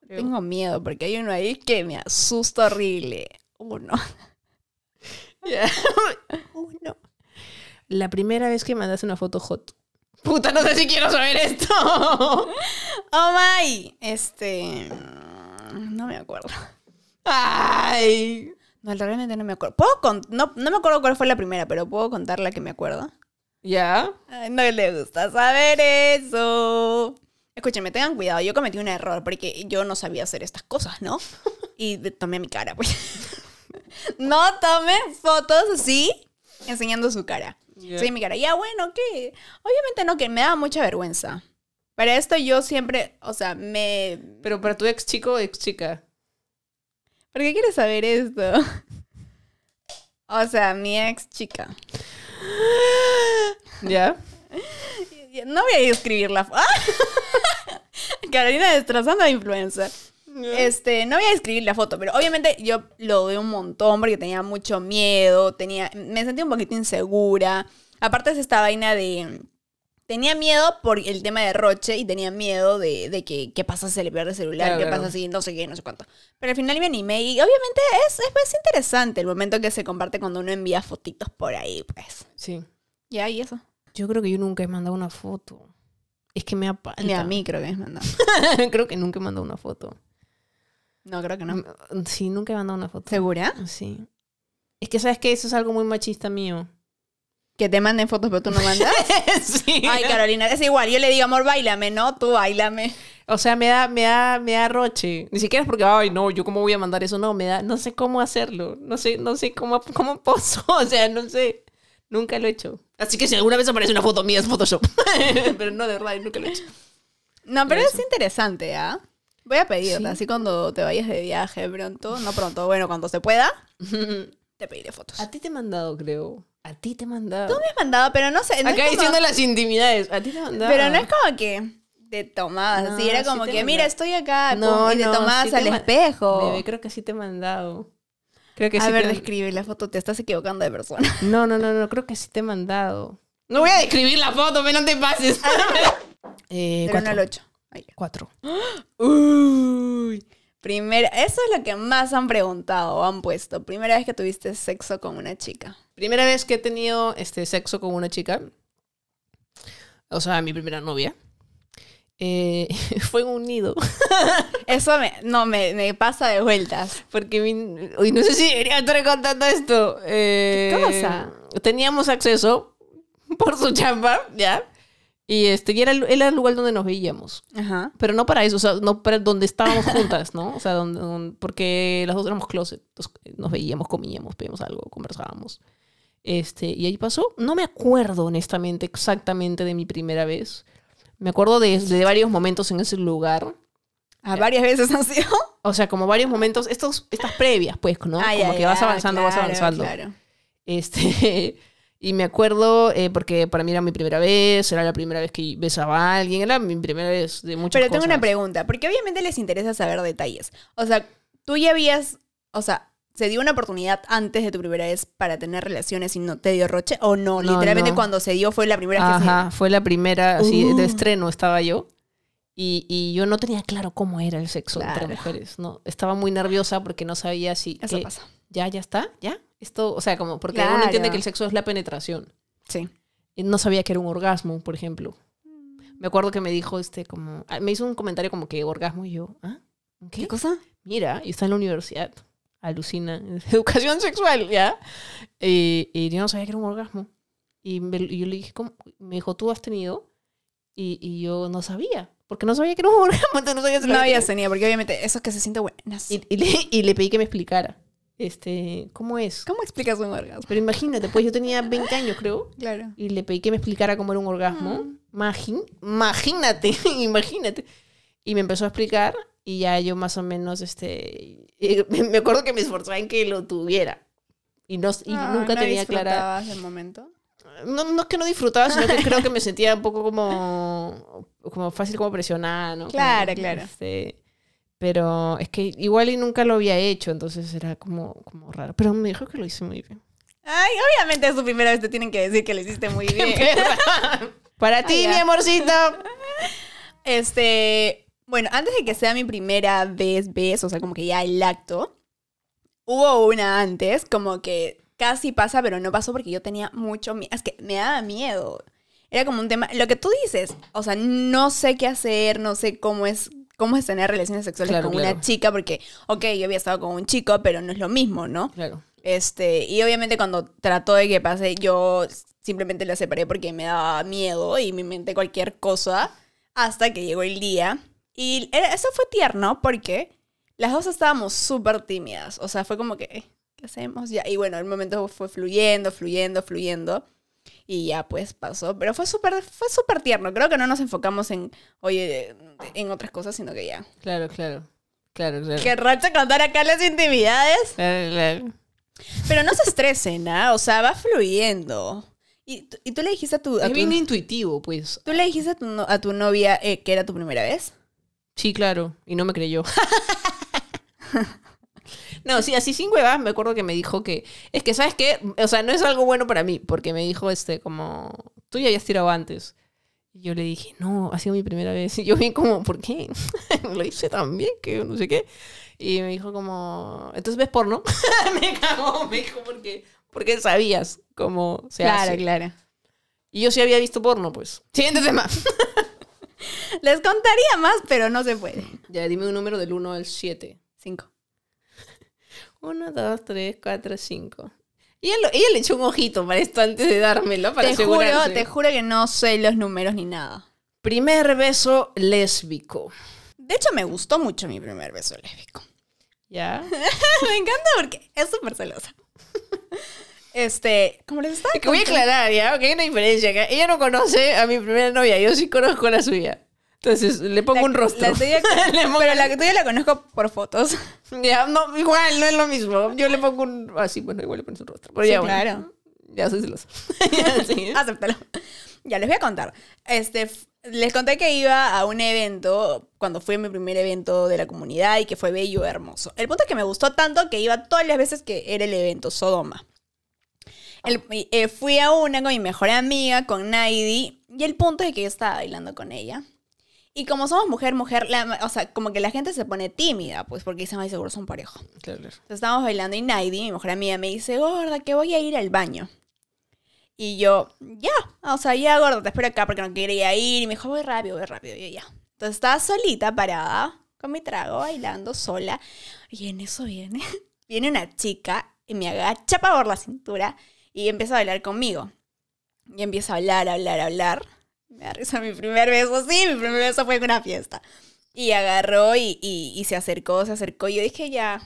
Tengo miedo porque hay uno ahí que me asusta horrible. Uno. [laughs] [laughs] Uno. La primera vez que mandaste una foto hot. Puta, no sé si quiero saber esto. [laughs] Oh my. Este. mm, No me acuerdo. Ay. No, realmente no me acuerdo. ¿Puedo con- no, no me acuerdo cuál fue la primera, pero puedo contar la que me acuerdo. ¿Ya? Ay, no le gusta saber eso. Escúchenme, tengan cuidado. Yo cometí un error porque yo no sabía hacer estas cosas, ¿no? [laughs] Y tomé mi cara, pues. [laughs] No tomen fotos así, enseñando su cara. Sí, mi cara. Ya, bueno, ¿qué? Obviamente no, que me daba mucha vergüenza. Para esto yo siempre, o sea, me... Pero para tu ex chico o ex chica. ¿Por qué quieres saber esto? [laughs] O sea, mi ex chica. [gasps] ¿Ya? [laughs] No voy a escribir la. [laughs] Carolina destrozando a influencer. Este, no voy a escribir la foto, pero obviamente yo lo veo un montón porque tenía mucho miedo, tenía, me sentía un poquito insegura. Aparte es esta vaina de... Tenía miedo por el tema de Roche y tenía miedo de, de que qué pasa si se le pierde el celular, Claro, qué claro. pasa si no sé qué, no sé cuánto. Pero al final me animé y obviamente es, es, es interesante el momento que se comparte cuando uno envía fotitos por ahí, pues. Sí. Ya, y eso. Yo creo que yo nunca he mandado una foto. Es que me apalta. Ni a mí creo que me mandado. [laughs] creo que nunca he mandado una foto. No, creo que no. Sí, nunca he mandado una foto. ¿Segura? Sí. Es que, ¿sabes qué? Eso es algo muy machista mío. Que te manden fotos, pero tú no mandas. [laughs] sí. Ay, Carolina, es igual. Yo le digo, amor, bailame, ¿no? Tú bailame. O sea, me da, me da, me da roche. Ni siquiera es porque, ay, no, yo cómo voy a mandar eso. No, me da, no sé cómo hacerlo. No sé, no sé cómo, cómo poso. [laughs] O sea, no sé. Nunca lo he hecho. Así que si alguna vez aparece una foto mía es Photoshop. [laughs] Pero no, de verdad, nunca lo he hecho. No, pero Eso. es interesante, ¿ah? Voy a pedirla, Sí. así cuando te vayas de viaje pronto. No pronto, bueno, cuando se pueda, [laughs] te pediré fotos. A ti te he mandado, creo. A ti te he mandado. Tú me has mandado, pero no sé. no Acá como- diciendo las intimidades. A ti te he mandado. Pero no es como que te tomabas No, así. Era como que, mira, estoy acá. No, pum, y te tomabas sí al te espejo. Bebé, creo que sí te he mandado. Creo que a sí ver, te- describe la foto. Te estás equivocando de persona. [laughs] No, no, no, no, creo que sí te he mandado. No voy a describir la foto, pero no te pases. [laughs] eh, 1 al cuatro. 8. Ahí. Cuatro. Uy. Primera, eso es lo que más han preguntado o han puesto. Primera vez que tuviste sexo con una chica. Primera vez que he tenido este sexo con una chica. O sea, mi primera novia. eh, [laughs] fue en un nido. [laughs] Eso me, no, me, me pasa de vueltas. Porque mi- uy, no sé si debería estar contando esto. Eh, cosa? Teníamos acceso por su chamba, ¿ya? Y este, y era, el- era el lugar donde nos veíamos. Ajá. Pero no para eso, o sea, no para donde estábamos juntas, ¿no? O sea, donde, donde- porque las dos éramos closet. Entonces, nos veíamos, comíamos, pedíamos algo, conversábamos. Este, y ahí pasó. No me acuerdo, honestamente, exactamente de mi primera vez. Me acuerdo de, de varios momentos en ese lugar. ¿A varias veces han sido? O sea, como varios momentos, estos, estas previas, pues, ¿no? Ay, como ay, que vas avanzando, vas claro, avanzando. Claro. Este, [laughs] y me acuerdo, eh, porque para mí era mi primera vez, era la primera vez que besaba a alguien, era mi primera vez de muchas Pero tengo una pregunta, porque obviamente les interesa saber detalles. O sea, tú ya habías, o sea, ¿se dio una oportunidad antes de tu primera vez para tener relaciones y no te dio roche? ¿O no? No, Literalmente no. cuando se dio fue la primera vez que Ajá, fue la primera, Uh. de estreno estaba yo. Y, y yo no tenía claro cómo era el sexo Claro. entre mujeres, ¿no? Estaba muy nerviosa porque no sabía si... se... Eso que- pasa. Ya, ya está, ya. Esto, o sea, como porque uno Claro. entiende que el sexo es la penetración. Sí. Y no sabía que era un orgasmo, por ejemplo. Me acuerdo que me dijo, este, como... ah, Me hizo un comentario como que orgasmo y yo, ¿ah? ¿Qué ¿Qué? cosa? Mira, y está en la universidad. Alucina. [laughs] Educación sexual, ¿ya? Y, y yo no sabía que era un orgasmo. Y, me- y yo le dije, ¿cómo? Me dijo, ¿tú has tenido? Y, y yo no sabía. Porque no sabía que era un [laughs] orgasmo. Entonces no sabía No había tenido, porque obviamente eso es que se siente buenas. Y, y le, y le pedí que me explicara. Este, ¿cómo es? ¿Cómo explicas un orgasmo? Pero imagínate, pues yo tenía 20 años, creo. Claro. Y le pedí que me explicara cómo era un orgasmo. Imagín- imagínate, [laughs] imagínate. Y me empezó a explicar y ya yo más o menos, este, [laughs] me acuerdo que me esforzaba en que lo tuviera. Y, no, y Ah, nunca ¿no tenía clara... del momento? No, no es que no disfrutaba, sino que creo que me sentía un poco como, como fácil como presionada, ¿no? Como, Claro, claro. este, pero es que igual y nunca lo había hecho, entonces era como, como raro. Pero me dijo que lo hice muy bien. Ay, obviamente es tu primera vez, te tienen que decir que lo hiciste muy [laughs] bien. Para ti, mi amorcito. Este, bueno, antes de que sea mi primera vez, vez, o sea, como que ya el acto, hubo una antes, como que casi pasa, pero no pasó porque yo tenía mucho miedo. Es que me daba miedo. Era como un tema, lo que tú dices, o sea, no sé qué hacer, no sé cómo es, cómo es tener relaciones sexuales Claro, con claro. una chica, porque, ok, yo había estado con un chico, pero no es lo mismo, ¿no? Claro. Este, y obviamente cuando trató de que pase, yo simplemente la separé porque me daba miedo y me inventé cualquier cosa hasta que llegó el día. Y eso fue tierno porque las dos estábamos súper tímidas. O sea, fue como que, "Eh, ¿qué hacemos? Ya. Y bueno, el momento fue fluyendo, fluyendo, fluyendo. Y ya pues pasó. Pero fue súper fue súper tierno. Creo que no nos enfocamos en, oye, en otras cosas, sino que ya. Claro, claro. Claro, claro. Que racha contar acá las intimidades. Claro, claro. Pero no se estresen, ¿ah? O sea, va fluyendo. Y, tú- y tú le dijiste a tu, a Es tu- bien intuitivo, pues. tú le dijiste a tu, a tu novia eh, que era tu primera vez. Sí, claro. Y no me creyó. [laughs] no, sí, así sin huevas, me acuerdo que me dijo que. Es que, ¿sabes qué? O sea, no es algo bueno para mí, porque me dijo, este, como. Tú ya habías tirado antes. Y yo le dije, no, ha sido mi primera vez. Y yo vi como, ¿por qué? [laughs] Lo hice tan bien que no sé qué. Y me dijo como, entonces ves porno. [laughs] me cagó, me dijo, porque, porque sabías cómo se hace. claro. Y yo sí había visto porno, pues. Siguiente tema. [laughs] Les contaría más, pero no se puede. ya, dime un número del 1 al 7. Cinco. 1, 2, 3, 4, 5. Ella, lo- ella le echó un ojito para esto antes de dármelo, para Te juro, te juro que no sé los números ni nada. Primer beso lésbico. De hecho, me gustó mucho mi primer beso lésbico. ¿Ya? [laughs] me encanta porque es súper celosa. Este, como les estaba Que voy a aclarar, ¿ya? Porque hay una diferencia acá. Ella no conoce a mi primera novia, yo sí conozco a la suya. Entonces, le pongo La- un rostro. la tuya- [laughs] pongo- pero la tuya la conozco por fotos. [laughs] Ya, no, igual, no es lo mismo. Yo le pongo un... Ah, sí, bueno, igual le pones un rostro. Pero Sí, ya, bueno. claro. Ya soy celosa. [laughs] Sí. Acéptalo. Ya les voy a contar. Este, Les conté que iba a un evento, cuando fui a mi primer evento de la comunidad y que fue bello, hermoso. El punto es que me gustó tanto que iba todas las veces que era el evento, Sodoma. El- eh, fui a una con mi mejor amiga, con Naidi, y el punto es que yo estaba bailando con ella. Y como somos mujer, mujer, la- o sea, como que la gente se pone tímida, pues porque dicen, ay, seguro son pareja. Claro. Entonces estábamos bailando y Naidi, mi mejor amiga, me dice, gorda, que voy a ir al baño. Y yo, ya, o sea, ya, gorda, te espero acá porque no quería ir. Y me dijo, voy rápido, voy rápido. Y yo, ya. Entonces estaba solita, parada, con mi trago, bailando sola. Y en eso viene, [laughs] viene una chica y me agacha para por la cintura y empieza a bailar conmigo. Y empieza a hablar, hablar, hablar. Me da risa mi primer beso, sí, mi primer beso fue en una fiesta. Y agarró y, y, y se acercó, se acercó. Y yo dije, ya.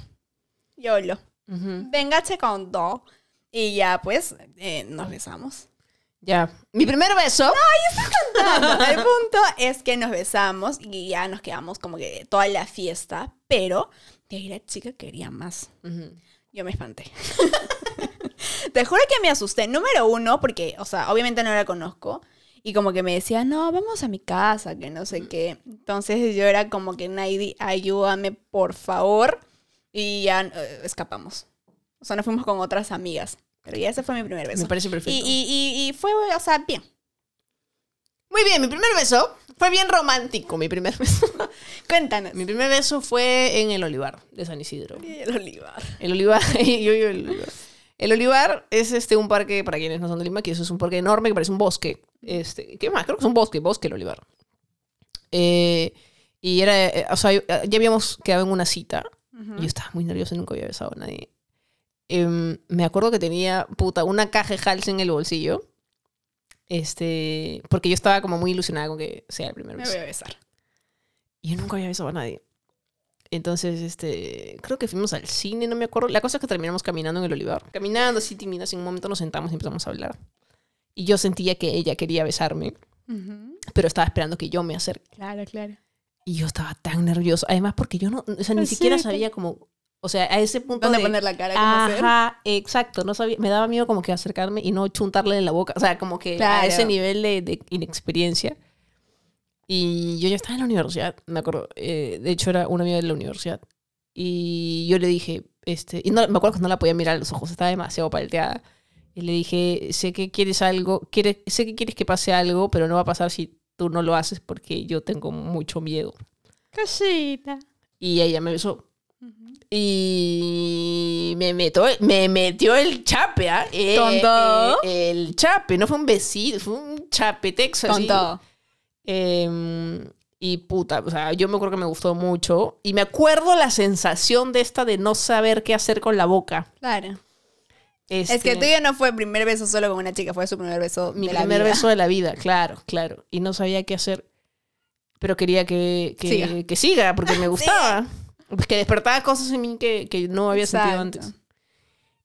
Ujú. Venga, che con todo. Y ya, pues, eh, nos besamos. Ya. Mi primer beso. El punto es que nos besamos y ya nos quedamos como que toda la fiesta, pero de ahí la chica quería más. Yo me espanté. [laughs] Te juro que me asusté. Número uno, porque, o sea, obviamente no la conozco. Y como que me decía, no, vamos a mi casa, que no sé qué. Entonces yo era como que, Naidi, ayúdame, por favor. Y ya eh, escapamos. O sea, nos fuimos con otras amigas. Pero ya ese fue mi primer beso. Me parece perfecto. Y, y, y, y fue, o sea, bien. Muy bien, mi primer beso fue bien romántico. Mi primer [laughs] beso. Cuéntanos. mi primer beso fue en el Olivar de San Isidro. El olivar. El Olivar, [laughs] yo el Olivar. El Olivar es este un parque, para quienes no son de Lima, que eso es un parque enorme que parece un bosque. Este, ¿Qué más? Creo que es un bosque, bosque el Olivar. Eh, y era, eh, o sea, ya habíamos quedado en una cita. y Yo estaba muy nerviosa, nunca había besado a nadie. Em, me acuerdo que tenía, puta, una caja de Hals en el bolsillo. Este, porque yo estaba como muy ilusionada con que sea el primer Me beso. voy a besar. Y yo nunca había besado a nadie. Entonces, este, creo que fuimos al cine, no me acuerdo. La cosa es que terminamos caminando en el olivar. Caminando así tímidas, en un momento nos sentamos y empezamos a hablar. Y yo sentía que ella quería besarme, pero estaba esperando que yo me acerque. Claro, claro. Y yo estaba tan nerviosa. Además, porque yo no, o sea, ni Sí, siquiera sabía cómo, o sea, a ese punto ¿Dónde de- poner la cara? ¿Cómo hacer? Ajá, exacto. No sabía, me daba miedo como que acercarme y no chuntarle en la boca. O sea, como que a Claro. ese nivel de, de inexperiencia. Y yo ya estaba en la universidad, me acuerdo. eh, de hecho, era una amiga de la universidad. Y yo le dije, este, y no, me acuerdo que no la podía mirar a los ojos, estaba demasiado palteada. Y le dije, sé que quieres algo, quiere, sé que quieres que pase algo, pero no va a pasar si tú no lo haces porque yo tengo mucho miedo. Cosita. Y ella me besó. Y me, meto, me metió el chape, ¿ah? Eh, todo. eh, el chape, no fue un besito, fue un chapetex Con así. todo. Em, y puta, o sea, yo me acuerdo que me gustó mucho. Y me acuerdo la sensación de esta de no saber qué hacer con la boca. Claro. Es que el tuyo no fue el primer beso solo con una chica, fue su primer beso mi de la primer vida. beso de la vida, claro, claro. Y no sabía qué hacer. Pero quería que, que, Siga. que siga, porque me [laughs] gustaba. Pues que despertaba cosas en mí que, que no había sentido antes.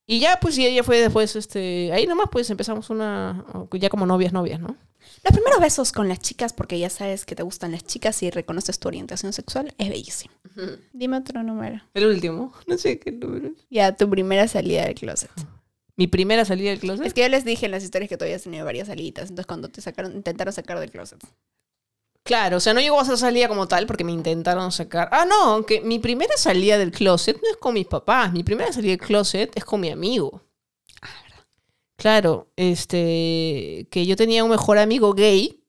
Y ya, pues, y ella fue después, este, ahí nomás, pues empezamos una, ya como novias, novias, ¿no? Los primeros besos con las chicas, porque ya sabes que te gustan las chicas y reconoces tu orientación sexual, es bellísimo. Dime otro número. El último, no sé qué número. Ya, tu primera salida del closet. Mi primera salida del closet. Es que yo les dije en las historias que tú habías tenido varias salidas, entonces cuando te sacaron, intentaron sacar del closet. Claro, o sea, no llegó a ser salida como tal porque me intentaron sacar. Ah, no, que mi primera salida del closet no es con mis papás. Mi primera salida del closet es con mi amigo. Claro, este. Que yo tenía un mejor amigo gay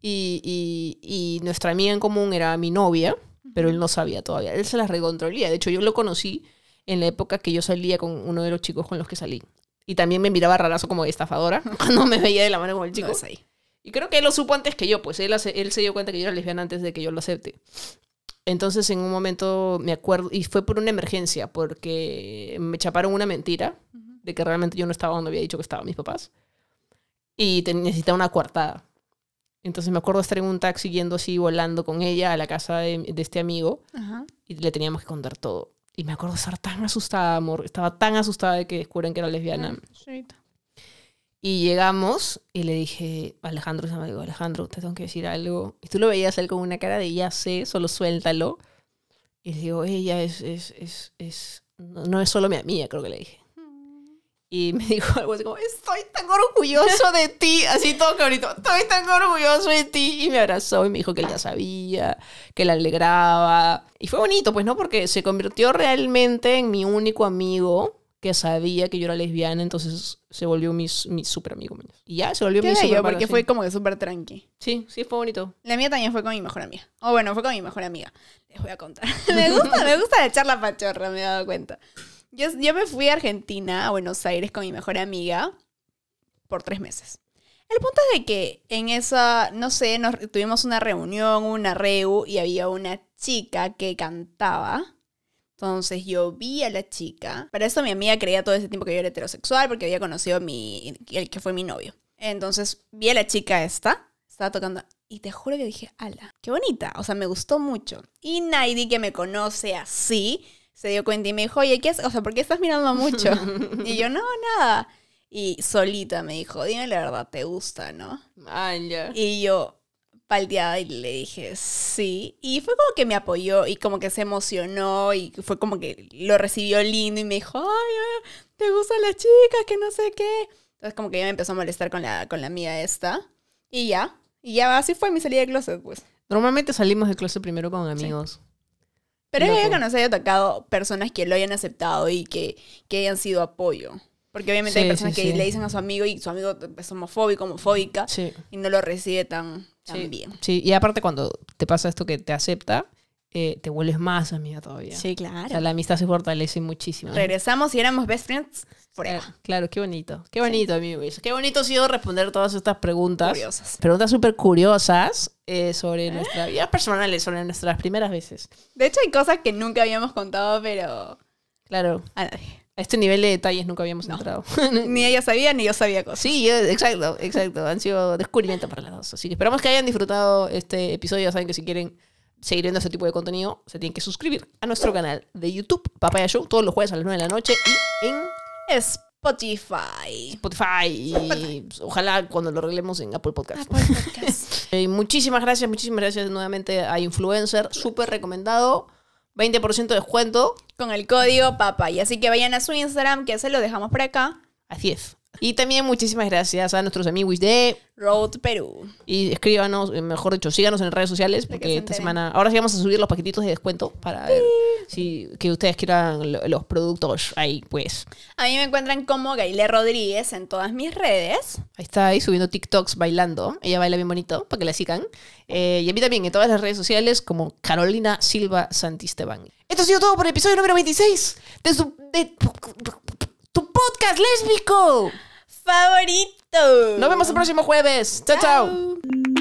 y, y- y nuestra amiga en común era mi novia, pero él no sabía todavía. Él se las recontrolía. De hecho, yo lo conocí en la época que yo salía con uno de los chicos con los que salí. Y también me miraba rarazo como estafadora [laughs] cuando me veía de la mano con el chico. No ahí. Y creo que él lo supo antes que yo, pues él, hace- él se dio cuenta que yo era lesbiana antes de que yo lo acepte. Entonces en un momento me acuerdo, y fue por una emergencia, porque me chaparon una mentira de que realmente yo no estaba donde había dicho que estaban mis papás. Y te- necesitaba una coartada. Entonces me acuerdo estar en un taxi yendo así, volando con ella a la casa de, de este amigo, y le teníamos que contar todo. Y me acuerdo estar tan asustada, amor. Estaba tan asustada de que descubren que era lesbiana. Y llegamos y le dije, Alejandro, se me dijo, Alejandro, te tengo que decir algo. Y tú lo veías él con una cara de ya sé, solo suéltalo. Y le digo, ella es, es, es, es, no no es solo mi amiga, creo que le dije. Y me [laughs] dijo algo así como, estoy tan orgulloso de ti, así todo cabrito, estoy tan orgulloso de ti. Y me abrazó y me dijo que él ya sabía, que le alegraba. Y fue bonito, pues, ¿no? Porque se convirtió realmente en mi único amigo que sabía que yo era lesbiana, entonces se volvió mi, mi súper amigo. mañas. Y ya, se volvió Qué mi súper bello, pana, porque sí. fue como que súper tranqui. Sí, sí, fue bonito. La mía también fue con mi mejor amiga. O bueno, fue con mi mejor amiga. Les voy a contar. [laughs] me gusta, me gusta echar la pachorra, me he dado cuenta. Yo, me fui a Argentina, a Buenos Aires, con mi mejor amiga por tres meses. El punto es de que en esa, no sé, nos, tuvimos una reunión, una reu, y había una chica que cantaba. Entonces yo vi a la chica. Para eso mi amiga creía todo ese tiempo que yo era heterosexual porque había conocido a mi, el que fue mi novio. Entonces vi a la chica esta, estaba tocando, y te juro que dije, ala, qué bonita. O sea, me gustó mucho. Y Naidi, que me conoce así, se dio cuenta y me dijo, oye, ¿qué es? O sea, ¿por qué estás mirando mucho? [laughs] y yo, no, nada. Y solita me dijo, dime la verdad, ¿te gusta, no? Ay, ya. Y yo, palteada, y le dije, sí. Y fue como que me apoyó y como que se emocionó y fue como que lo recibió lindo y me dijo, ay, ¿te gustan las chicas? Que no sé qué. Entonces como que ya me empezó a molestar con la, con la amiga esta. Y ya. Y ya así fue mi salida de closet, pues. Normalmente salimos de clase primero con amigos. Pero es Loco. que nos haya tocado personas que lo hayan aceptado y que, que hayan sido apoyo. Porque obviamente hay Sí, personas sí, que sí. le dicen a su amigo y su amigo es homofóbico, homofóbica y no lo recibe tan, tan bien. Sí, y aparte cuando te pasa esto que te acepta, eh, te vuelves más amiga todavía. Sí, O claro. sea, la amistad se fortalece muchísimo. Regresamos y éramos best friends forever. Claro, claro, qué bonito. Qué bonito, amigos. Qué bonito ha sido responder todas estas preguntas. Curiosas. Preguntas súper curiosas eh, sobre nuestras vidas personales, sobre nuestras primeras veces. De hecho, hay cosas que nunca habíamos contado, pero Claro, a nadie. a este nivel de detalles nunca habíamos No. entrado. [laughs] Ni ella sabía ni yo sabía cosas. Sí, eh, exacto, exacto. Han sido descubrimientos para las dos. Así que esperamos que hayan disfrutado este episodio. Ya saben que si quieren seguir viendo este tipo de contenido, se tienen que suscribir a nuestro canal de YouTube, Papaya Show, todos los jueves a las 9 de la noche y en Spotify. Spotify. Y ojalá cuando lo arreglemos en Apple Podcast. Apple Podcast. [laughs] Eh, muchísimas gracias, muchísimas gracias nuevamente a Influencer. Súper recomendado. 20% de descuento. Con el código papay. Así que vayan a su Instagram, que se lo dejamos por acá. Así es. Y también muchísimas gracias a nuestros amigos de Road Perú. Y escríbanos, eh, mejor dicho, síganos en redes sociales porque esta semana, ahora sí vamos a subir los paquetitos de descuento para ver si que ustedes quieran lo- los productos ahí, pues. A mí me encuentran como Gaile Rodríguez en todas mis redes. Ahí está ahí subiendo TikToks bailando. Ella baila bien bonito para que la sigan. Eh, y a mí también en todas las redes sociales como Carolina Silva Santisteban. Esto ha sido todo por el episodio número 26 de su de tu podcast lésbico. Favorito. Nos vemos el próximo jueves. chao. chao. Chao.